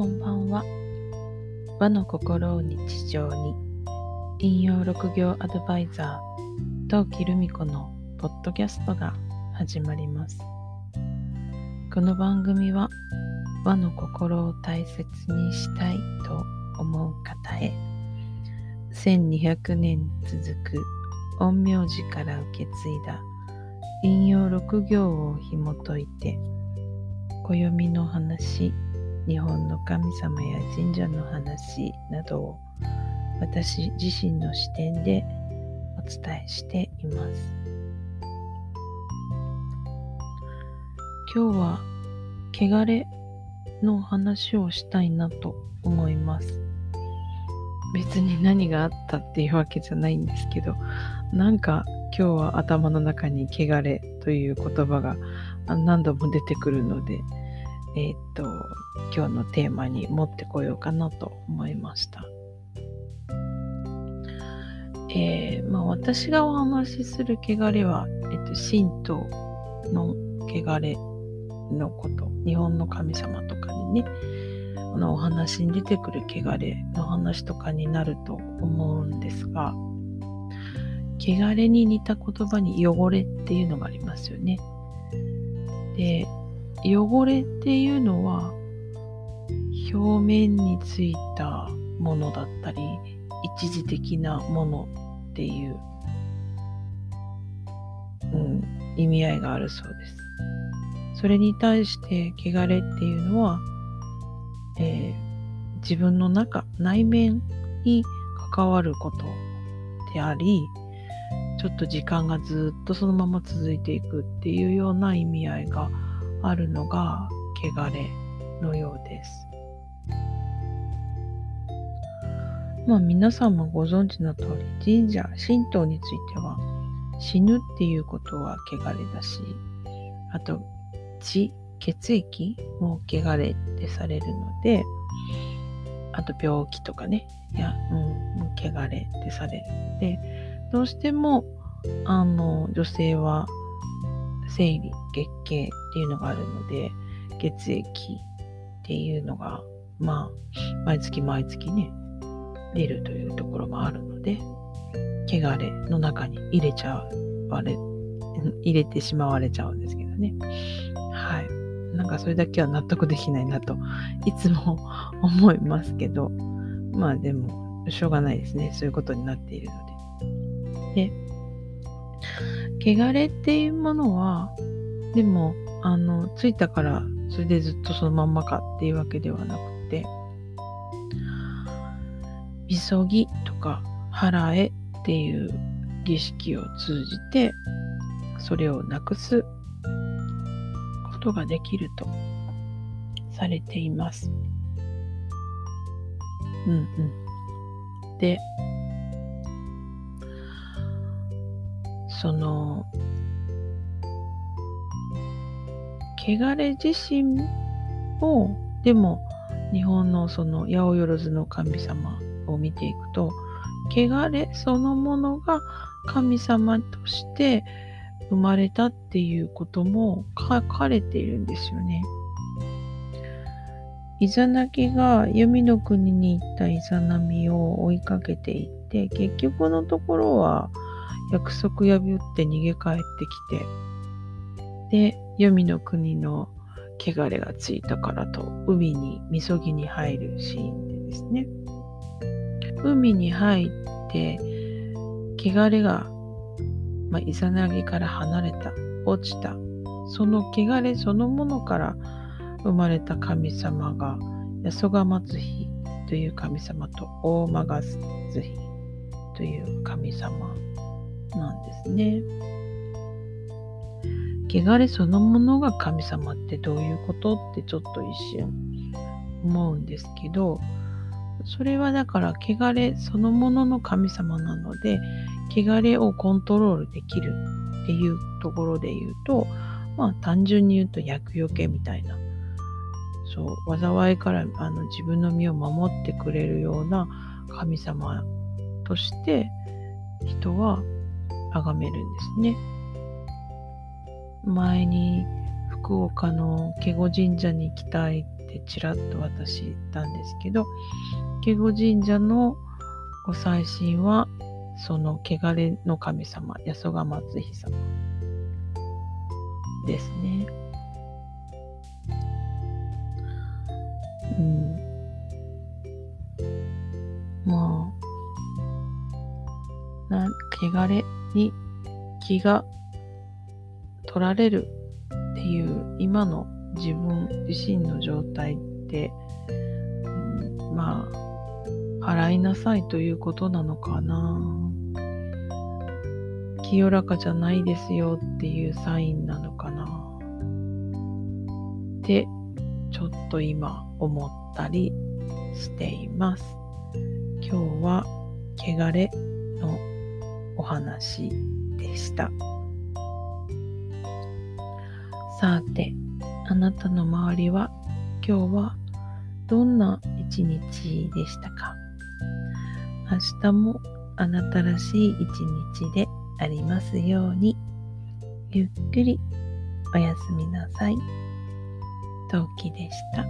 こんばんは。和の心を日常に、引用六行アドバイザー、陶器留美子のポッドキャストが始まります。この番組は、和の心を大切にしたいと思う方へ、1200年続く陰陽師から受け継いだ引用六行を紐解いて、暦の話、日本の神様や神社の話などを私自身の視点でお伝えしています。今日は汚れの話をしたいなと思います。別に何があったっていうわけじゃないんですけど、なんか今日は頭の中に汚れという言葉が何度も出てくるので、えっ、と、今日のテーマに持ってこようかなと思いました。えー、まあ、私がお話しする汚れは、えっ、と、神道の汚れのこと、日本の神様とかにね、このお話に出てくる汚れの話とかになると思うんですが、汚れに似た言葉に汚れっていうのがありますよね。で、汚れっていうのは表面についたものだったり一時的なものっていう、うん、意味合いがあるそうです。それに対して汚れっていうのは、えー、自分の中内面に関わることでありちょっと時間がずっとそのまま続いていくっていうような意味合いがあるのが汚れのようです。まあ皆さんもご存知の通り神社、神道については死ぬっていうことは汚れだし、あと血、血液も汚れってされるので、あと病気とかね、いや、うん、汚れってされるので、どうしてもあの女性は生理、月経っていうのがあるので、血液っていうのが、まあ、毎月毎月ね、出るというところもあるので、汚れの中に入れちゃわれ、入れてしまわれちゃうんですけどね。はい。なんかそれだけは納得できないなと、いつも思いますけど、まあでも、しょうがないですね。そういうことになっているので。で、汚れっていうものは、でも、あの、ついたから、それでずっとそのまんまかっていうわけではなくて、みそぎとか払えっていう儀式を通じて、それをなくすことができるとされています。うんうん。で、その汚れ自身をでも日本のその八百万の神様を見ていくと汚れそのものが神様として生まれたっていうことも書かれているんですよね。イザナギが弓の国に行ったイザナミを追いかけていって結局のところは約束破って逃げ帰ってきて、で、黄泉の国の汚れがついたからと、海に、みそぎに入るシーンでですね。海に入って、汚れが、まあ、イザナギから離れた、落ちた、その汚れそのものから生まれた神様が、八十ヶ末日という神様と大間が津日という神様なんですね。汚れそのものが神様ってどういうことってちょっと一瞬思うんですけど、それはだから汚れそのものの神様なので、汚れをコントロールできるっていうところで言うと、まあ単純に言うと厄除けみたいな、そう、災いからあの自分の身を守ってくれるような神様として人は崇めるんですね。前に福岡の華厳神社に行きたいってちらっと私言ったんですけど、ケゴ神社のご祭神は、その汚れの神様、八十賀松日様ですね。うん。まあ、な、汚れに気が取られるっていう今の自分自身の状態って、うん、まあ払いなさいということなのかな。清らかじゃないですよっていうサインなのかな。ってちょっと今思ったりしています。今日は汚れのお話でした。さて、あなたの周りは今日はどんな一日でしたか？明日もあなたらしい一日でありますように、ゆっくりおやすみなさい。陶器でした。